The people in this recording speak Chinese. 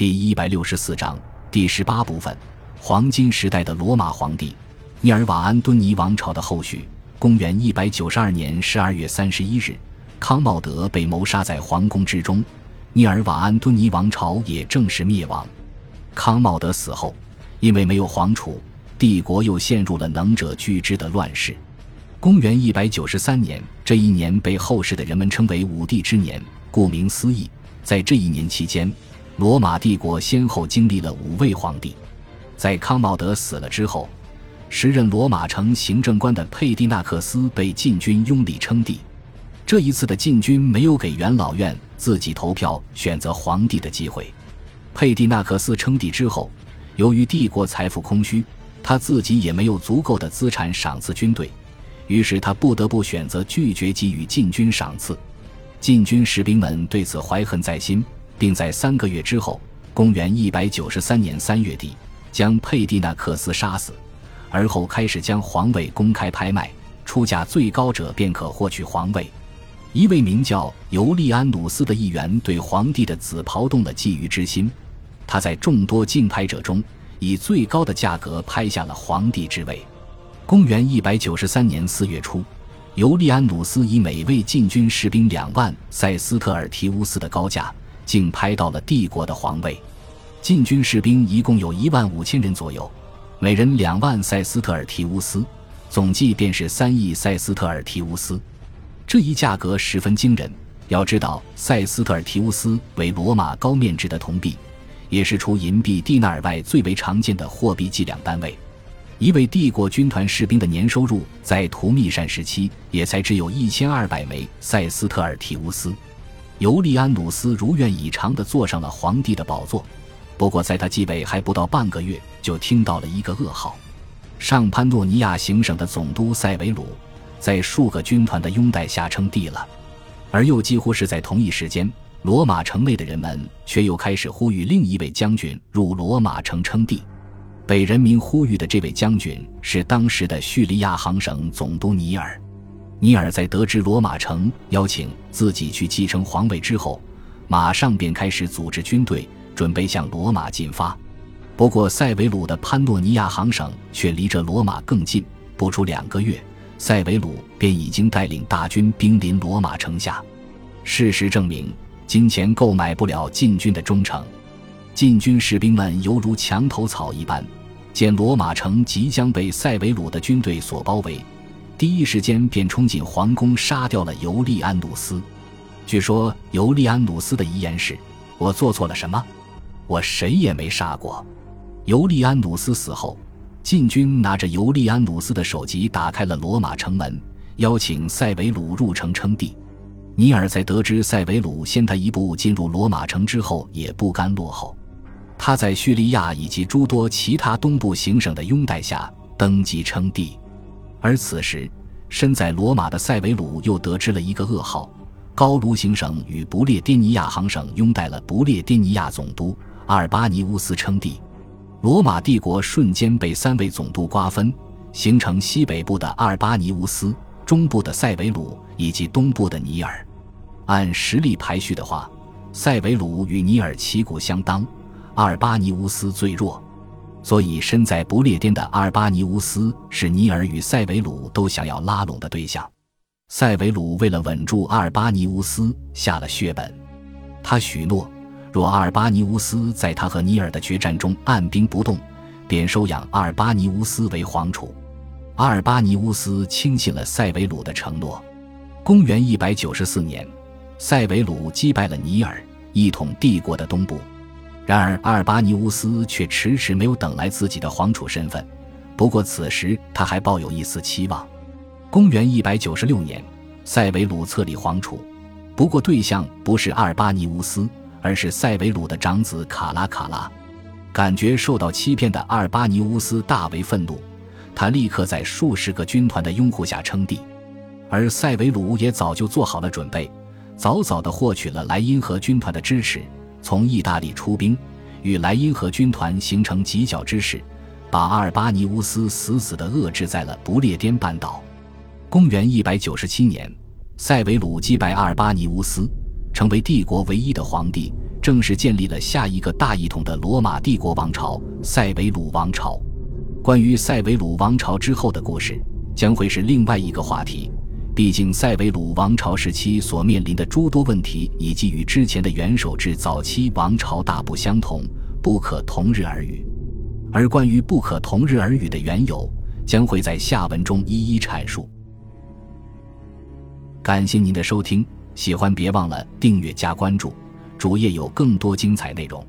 第一百六十四章第十八部分：黄金时代的罗马皇帝涅尔瓦安敦尼王朝的后续。公元一百九十二年十二月三十一日，康茂德被谋杀在皇宫之中，涅尔瓦安敦尼王朝也正式灭亡。康茂德死后，因为没有皇储，帝国又陷入了能者居之的乱世。公元一百九十三年，这一年被后世的人们称为五帝之年，顾名思义，在这一年期间。罗马帝国先后经历了五位皇帝，在康茂德死了之后，时任罗马城行政官的佩蒂纳克斯被禁军拥立称帝。这一次的禁军没有给元老院自己投票选择皇帝的机会。佩蒂纳克斯称帝之后，由于帝国财富空虚，他自己也没有足够的资产赏赐军队，于是他不得不选择拒绝给予禁军赏赐。禁军士兵们对此怀恨在心。并在三个月之后，公元一百九十三年三月底，将佩蒂纳克斯杀死，而后开始将皇位公开拍卖，出价最高者便可获取皇位。一位名叫尤利安努斯的议员对皇帝的紫袍动了觊觎之心，他在众多竞拍者中以最高的价格拍下了皇帝之位。公元一百九十三年四月初，尤利安努斯以每位禁军士兵两万塞斯特尔提乌斯的高价。竟拍到了帝国的皇位，禁军士兵一共有一万五千人左右，每人两万塞斯特尔提乌斯，总计便是三亿塞斯特尔提乌斯。这一价格十分惊人。要知道，塞斯特尔提乌斯为罗马高面值的铜币，也是除银币蒂纳尔外最为常见的货币计量单位。一位帝国军团士兵的年收入在图密善时期也才只有一千二百枚塞斯特尔提乌斯。尤利安努斯如愿以偿地坐上了皇帝的宝座，不过在他继位还不到半个月，就听到了一个噩耗：上潘诺尼亚行省的总督塞维鲁，在数个军团的拥戴下称帝了。而又几乎是在同一时间，罗马城内的人们却又开始呼吁另一位将军入罗马城称帝。被人民呼吁的这位将军是当时的叙利亚行省总督尼尔。尼尔在得知罗马城邀请自己去继承皇位之后，马上便开始组织军队，准备向罗马进发。不过，塞维鲁的潘诺尼亚行省却离着罗马更近，不出两个月，塞维鲁便已经带领大军兵临罗马城下。事实证明，金钱购买不了禁军的忠诚。禁军士兵们犹如墙头草一般，见罗马城即将被塞维鲁的军队所包围。第一时间便冲进皇宫，杀掉了尤利安努斯。据说尤利安努斯的遗言是：“我做错了什么？我谁也没杀过。”尤利安努斯死后，禁军拿着尤利安努斯的首级打开了罗马城门，邀请塞维鲁入城称帝。尼尔在得知塞维鲁先他一步进入罗马城之后，也不甘落后，他在叙利亚以及诸多其他东部行省的拥戴下登基称帝。而此时，身在罗马的塞维鲁又得知了一个噩耗：高卢行省与不列颠尼亚行省拥戴了不列颠尼亚总督阿尔巴尼乌斯称帝，罗马帝国瞬间被三位总督瓜分，形成西北部的阿尔巴尼乌斯、中部的塞维鲁以及东部的尼尔。按实力排序的话，塞维鲁与尼尔旗鼓相当，阿尔巴尼乌斯最弱。所以，身在不列颠的阿尔巴尼乌斯是尼尔与塞维鲁都想要拉拢的对象。塞维鲁为了稳住阿尔巴尼乌斯，下了血本。他许诺，若阿尔巴尼乌斯在他和尼尔的决战中按兵不动，便收养阿尔巴尼乌斯为皇储。阿尔巴尼乌斯轻信了塞维鲁的承诺。公元一百九十四年，塞维鲁击败了尼尔，一统帝国的东部。然而，阿尔巴尼乌斯却迟迟没有等来自己的皇储身份。不过，此时他还抱有一丝期望。公元一百九十六年，塞维鲁册立皇储，不过对象不是阿尔巴尼乌斯，而是塞维鲁的长子卡拉卡拉。感觉受到欺骗的阿尔巴尼乌斯大为愤怒，他立刻在数十个军团的拥护下称帝。而塞维鲁也早就做好了准备，早早地获取了莱茵河军团的支持。从意大利出兵，与莱茵河军团形成犄角之势，把阿尔巴尼乌斯死死地遏制在了不列颠半岛。公元一百九十七年，塞维鲁击败阿尔巴尼乌斯，成为帝国唯一的皇帝，正式建立了下一个大一统的罗马帝国王朝——塞维鲁王朝。关于塞维鲁王朝之后的故事，将会是另外一个话题。毕竟，塞维鲁王朝时期所面临的诸多问题，以及与之前的元首制早期王朝大不相同，不可同日而语。而关于不可同日而语的缘由，将会在下文中一一阐述。感谢您的收听，喜欢别忘了订阅加关注，主页有更多精彩内容。